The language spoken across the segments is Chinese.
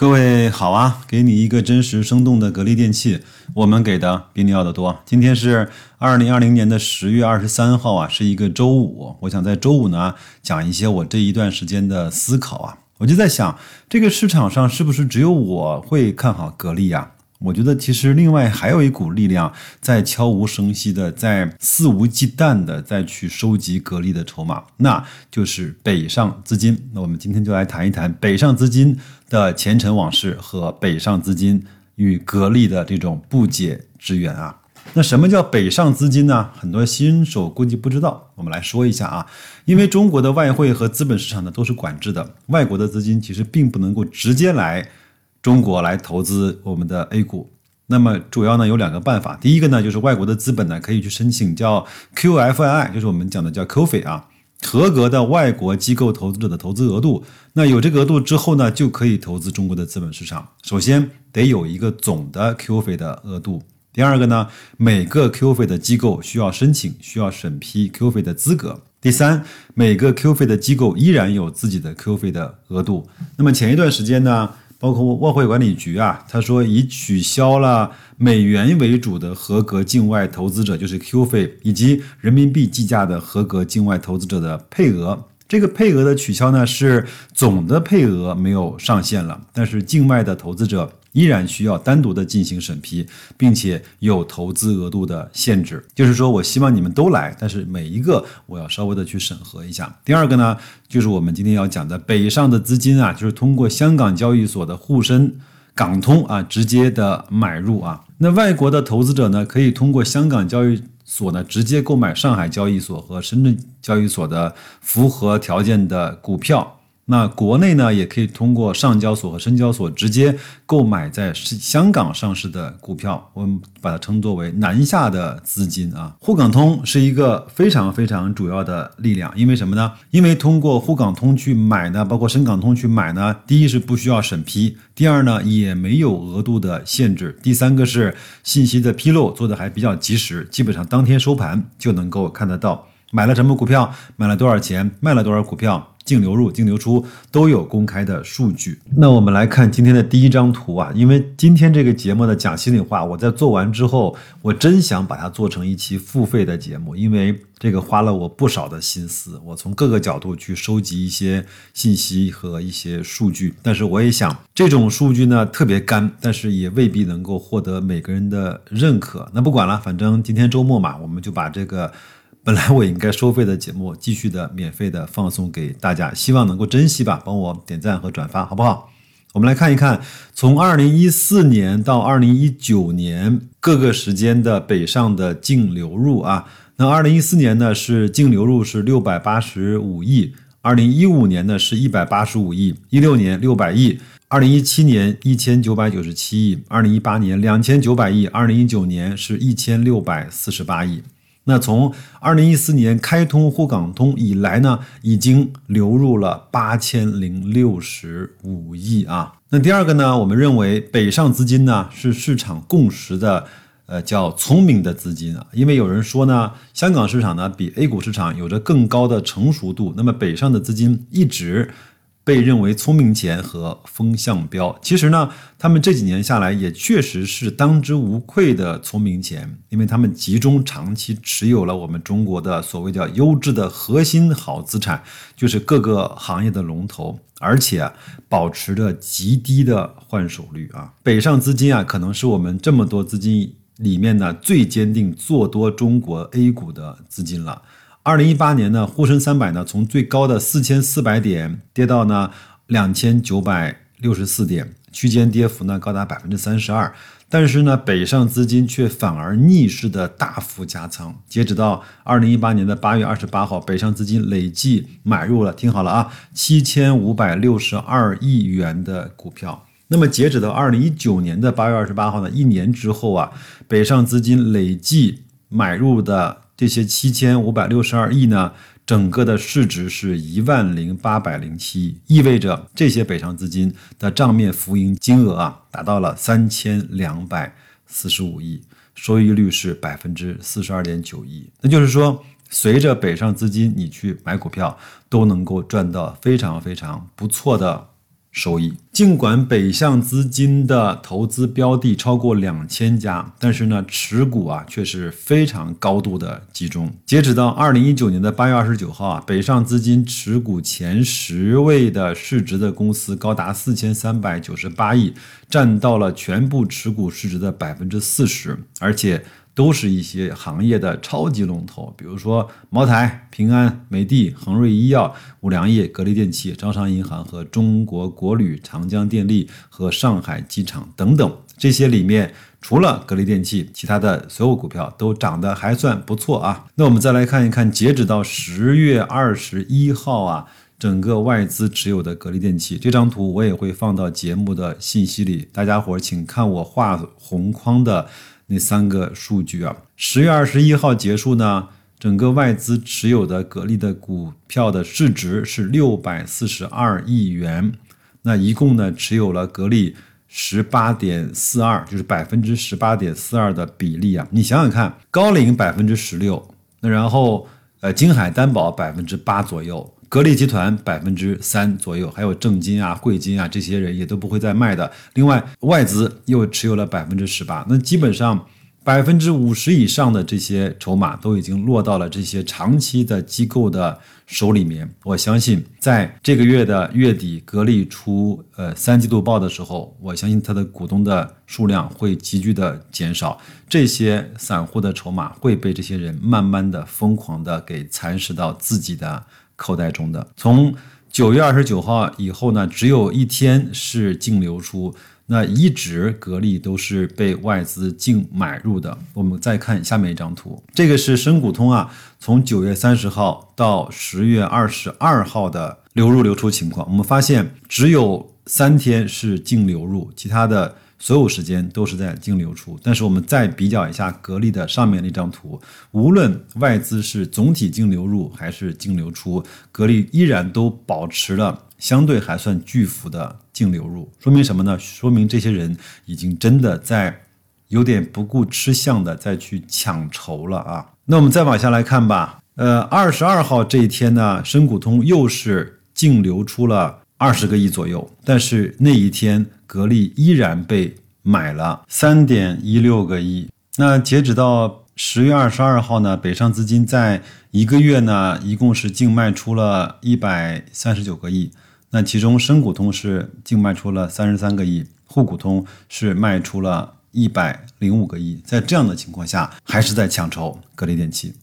各位好啊，给你一个真实生动的格力电器，我们给的比你要的多。今天是二零二零年的十月二十三号啊，是一个周五。我想在周五呢讲一些我这一段时间的思考啊。我就在想，这个市场上是不是只有我会看好格力呀？我觉得其实另外还有一股力量在悄无声息的，在肆无忌惮的在去收集格力的筹码，那就是北上资金。那我们今天就来谈一谈北上资金的前尘往事和北上资金与格力的这种不解之缘啊。那什么叫北上资金呢？很多新手估计不知道，我们来说一下啊。因为中国的外汇和资本市场呢都是管制的，外国的资金其实并不能够直接来中国来投资我们的 A 股。那么主要呢有两个办法，第一个呢就是外国的资本呢可以去申请叫 QFII，就是我们讲的叫 QF 啊，合格的外国机构投资者的投资额度。那有这个额度之后呢，就可以投资中国的资本市场。首先得有一个总的 QFI 的额度。第二个呢，每个 QFI 的机构需要申请、需要审批 QFI 的资格。第三，每个 QFI 的机构依然有自己的 QFI 的额度。那么前一段时间呢，包括外汇管理局啊，他说已取消了美元为主的合格境外投资者，就是 Q 费以及人民币计价的合格境外投资者的配额。这个配额的取消呢，是总的配额没有上限了，但是境外的投资者。依然需要单独的进行审批，并且有投资额度的限制。就是说我希望你们都来，但是每一个我要稍微的去审核一下。第二个呢，就是我们今天要讲的北上的资金啊，就是通过香港交易所的沪深港通啊，直接的买入啊。那外国的投资者呢，可以通过香港交易所呢，直接购买上海交易所和深圳交易所的符合条件的股票。那国内呢，也可以通过上交所和深交所直接购买在香港上市的股票，我们把它称作为南下的资金啊。沪港通是一个非常非常主要的力量，因为什么呢？因为通过沪港通去买呢，包括深港通去买呢，第一是不需要审批，第二呢也没有额度的限制，第三个是信息的披露做的还比较及时，基本上当天收盘就能够看得到买了什么股票，买了多少钱，卖了多少股票。净流入、净流出都有公开的数据。那我们来看今天的第一张图啊，因为今天这个节目呢讲心里话，我在做完之后，我真想把它做成一期付费的节目，因为这个花了我不少的心思，我从各个角度去收集一些信息和一些数据。但是我也想，这种数据呢特别干，但是也未必能够获得每个人的认可。那不管了，反正今天周末嘛，我们就把这个。本来我应该收费的节目，继续的免费的放送给大家，希望能够珍惜吧，帮我点赞和转发，好不好？我们来看一看，从二零一四年到二零一九年各个时间的北上的净流入啊。那二零一四年呢是净流入是六百八十五亿，二零一五年呢是一百八十五亿，一六年六百亿，二零一七年一千九百九十七亿，二零一八年两千九百亿，二零一九年是一千六百四十八亿。那从二零一四年开通沪港通以来呢，已经流入了八千零六十五亿啊。那第二个呢，我们认为北上资金呢是市场共识的，呃，叫聪明的资金啊。因为有人说呢，香港市场呢比 A 股市场有着更高的成熟度，那么北上的资金一直。被认为聪明钱和风向标，其实呢，他们这几年下来也确实是当之无愧的聪明钱，因为他们集中长期持有了我们中国的所谓叫优质的核心好资产，就是各个行业的龙头，而且保持着极低的换手率啊。北上资金啊，可能是我们这么多资金里面呢最坚定做多中国 A 股的资金了。二零一八年呢，沪深三百呢从最高的四千四百点跌到呢两千九百六十四点，区间跌幅呢高达百分之三十二。但是呢，北上资金却反而逆势的大幅加仓。截止到二零一八年的八月二十八号，北上资金累计买入了，听好了啊，七千五百六十二亿元的股票。那么截止到二零一九年的八月二十八号呢，一年之后啊，北上资金累计买入的。这些七千五百六十二亿呢，整个的市值是一万零八百零七亿，意味着这些北上资金的账面浮盈金额啊达到了三千两百四十五亿，收益率是百分之四十二点九一。那就是说，随着北上资金你去买股票，都能够赚到非常非常不错的。收益。尽管北向资金的投资标的超过两千家，但是呢，持股啊却是非常高度的集中。截止到二零一九年的八月二十九号啊，北上资金持股前十位的市值的公司高达四千三百九十八亿，占到了全部持股市值的百分之四十，而且。都是一些行业的超级龙头，比如说茅台、平安、美的、恒瑞医药、五粮液、格力电器、招商银行和中国国旅、长江电力和上海机场等等。这些里面，除了格力电器，其他的所有股票都涨得还算不错啊。那我们再来看一看，截止到十月二十一号啊，整个外资持有的格力电器这张图，我也会放到节目的信息里，大家伙请看我画红框的。那三个数据啊，十月二十一号结束呢，整个外资持有的格力的股票的市值是六百四十二亿元，那一共呢持有了格力十八点四二，就是百分之十八点四二的比例啊，你想想看，高领百分之十六，那然后呃金海担保百分之八左右。格力集团百分之三左右，还有正金啊、汇金啊，这些人也都不会再卖的。另外，外资又持有了百分之十八，那基本上百分之五十以上的这些筹码都已经落到了这些长期的机构的手里面。我相信，在这个月的月底，格力出呃三季度报的时候，我相信它的股东的数量会急剧的减少，这些散户的筹码会被这些人慢慢的、疯狂的给蚕食到自己的。口袋中的，从九月二十九号以后呢，只有一天是净流出，那一直格力都是被外资净买入的。我们再看下面一张图，这个是深股通啊，从九月三十号到十月二十二号的流入流出情况，我们发现只有三天是净流入，其他的。所有时间都是在净流出，但是我们再比较一下格力的上面那张图，无论外资是总体净流入还是净流出，格力依然都保持了相对还算巨幅的净流入，说明什么呢？说明这些人已经真的在有点不顾吃相的再去抢筹了啊！那我们再往下来看吧，呃，二十二号这一天呢，深股通又是净流出了。二十个亿左右，但是那一天格力依然被买了三点一六个亿。那截止到十月二十二号呢，北上资金在一个月呢，一共是净卖出了一百三十九个亿。那其中深股通是净卖出了三十三个亿，沪股通是卖出了一百零五个亿。在这样的情况下，还是在抢筹格力电器。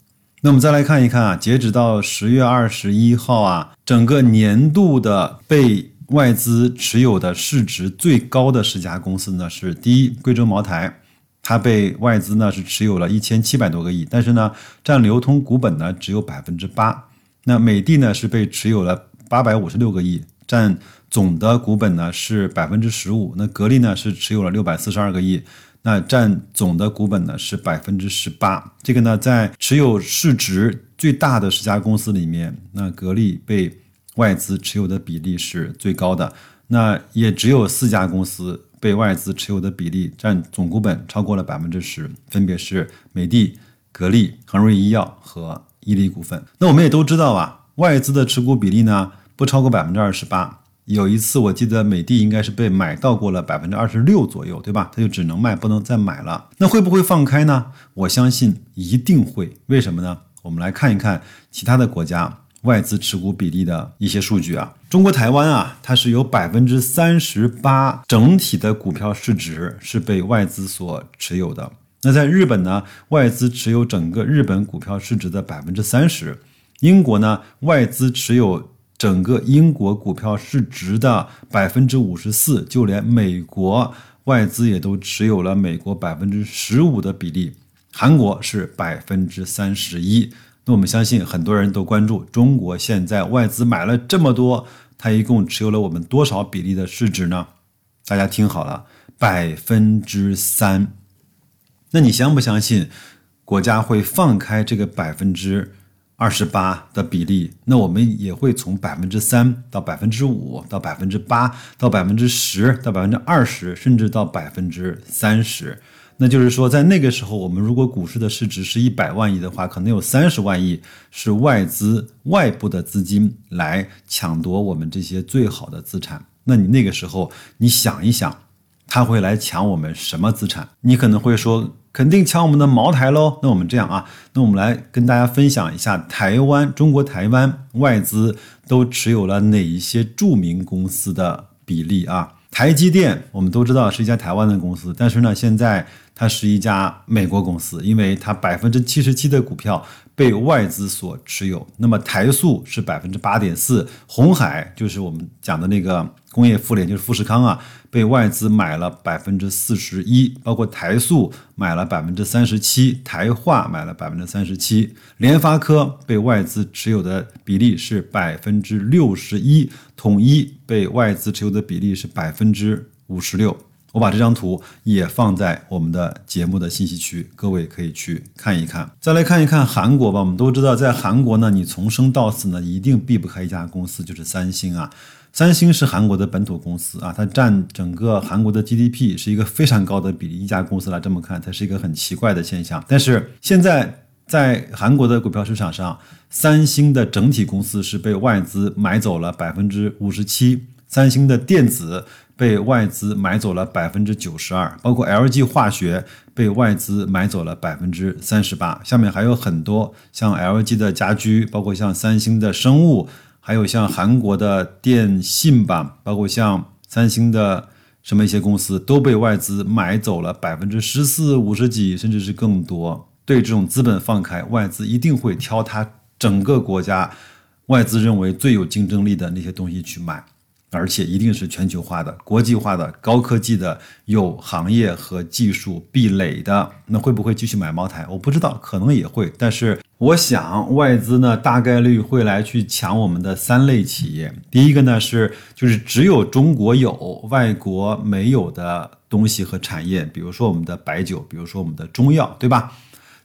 那我们再来看一看啊，截止到十月二十一号啊，整个年度的被外资持有的市值最高的十家公司呢，是第一贵州茅台，它被外资呢是持有了一千七百多个亿，但是呢占流通股本呢只有百分之八。那美的呢是被持有了八百五十六个亿，占总的股本呢是百分之十五。那格力呢是持有了六百四十二个亿。那占总的股本呢是百分之十八，这个呢在持有市值最大的十家公司里面，那格力被外资持有的比例是最高的。那也只有四家公司被外资持有的比例占总股本超过了百分之十，分别是美的、格力、恒瑞医药和伊利股份。那我们也都知道啊，外资的持股比例呢不超过百分之二十八。有一次，我记得美的应该是被买到过了百分之二十六左右，对吧？它就只能卖，不能再买了。那会不会放开呢？我相信一定会。为什么呢？我们来看一看其他的国家外资持股比例的一些数据啊。中国台湾啊，它是有百分之三十八整体的股票市值是被外资所持有的。那在日本呢，外资持有整个日本股票市值的百分之三十。英国呢，外资持有。整个英国股票市值的百分之五十四，就连美国外资也都持有了美国百分之十五的比例。韩国是百分之三十一。那我们相信很多人都关注中国现在外资买了这么多，它一共持有了我们多少比例的市值呢？大家听好了，百分之三。那你相不相信国家会放开这个百分之二十八的比例，那我们也会从百分之三到百分之五到百分之八到百分之十到百分之二十，甚至到百分之三十。那就是说，在那个时候，我们如果股市的市值是一百万亿的话，可能有三十万亿是外资外部的资金来抢夺我们这些最好的资产。那你那个时候，你想一想，他会来抢我们什么资产？你可能会说。肯定抢我们的茅台喽！那我们这样啊，那我们来跟大家分享一下台湾、中国台湾外资都持有了哪一些著名公司的比例啊？台积电我们都知道是一家台湾的公司，但是呢，现在它是一家美国公司，因为它百分之七十七的股票被外资所持有。那么台塑是百分之八点四，红海就是我们讲的那个。工业富联就是富士康啊，被外资买了百分之四十一，包括台塑买了百分之三十七，台化买了百分之三十七，联发科被外资持有的比例是百分之六十一，统一被外资持有的比例是百分之五十六。我把这张图也放在我们的节目的信息区，各位可以去看一看。再来看一看韩国吧，我们都知道，在韩国呢，你从生到死呢，一定避不开一家公司，就是三星啊。三星是韩国的本土公司啊，它占整个韩国的 GDP 是一个非常高的比例。一家公司来这么看，它是一个很奇怪的现象。但是现在在韩国的股票市场上，三星的整体公司是被外资买走了百分之五十七，三星的电子被外资买走了百分之九十二，包括 LG 化学被外资买走了百分之三十八。下面还有很多像 LG 的家居，包括像三星的生物。还有像韩国的电信吧，包括像三星的什么一些公司都被外资买走了百分之十四、五十几，甚至是更多。对这种资本放开，外资一定会挑它整个国家外资认为最有竞争力的那些东西去买。而且一定是全球化的、国际化的、高科技的、有行业和技术壁垒的。那会不会继续买茅台？我不知道，可能也会。但是我想，外资呢大概率会来去抢我们的三类企业。第一个呢是就是只有中国有、外国没有的东西和产业，比如说我们的白酒，比如说我们的中药，对吧？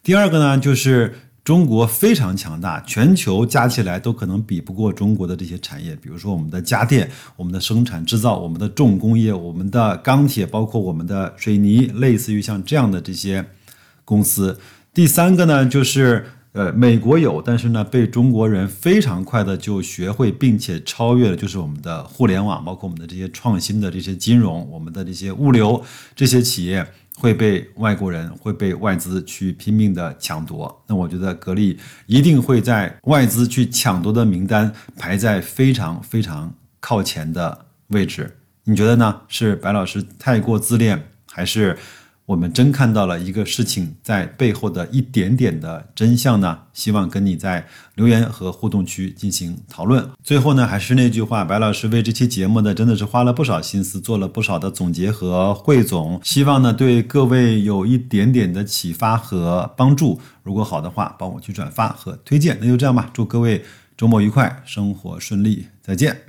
第二个呢就是。中国非常强大，全球加起来都可能比不过中国的这些产业，比如说我们的家电、我们的生产制造、我们的重工业、我们的钢铁，包括我们的水泥，类似于像这样的这些公司。第三个呢，就是呃，美国有，但是呢，被中国人非常快的就学会并且超越了，就是我们的互联网，包括我们的这些创新的这些金融、我们的这些物流这些企业。会被外国人会被外资去拼命的抢夺，那我觉得格力一定会在外资去抢夺的名单排在非常非常靠前的位置，你觉得呢？是白老师太过自恋，还是？我们真看到了一个事情在背后的一点点的真相呢？希望跟你在留言和互动区进行讨论。最后呢，还是那句话，白老师为这期节目呢，真的是花了不少心思，做了不少的总结和汇总，希望呢对各位有一点点的启发和帮助。如果好的话，帮我去转发和推荐。那就这样吧，祝各位周末愉快，生活顺利，再见。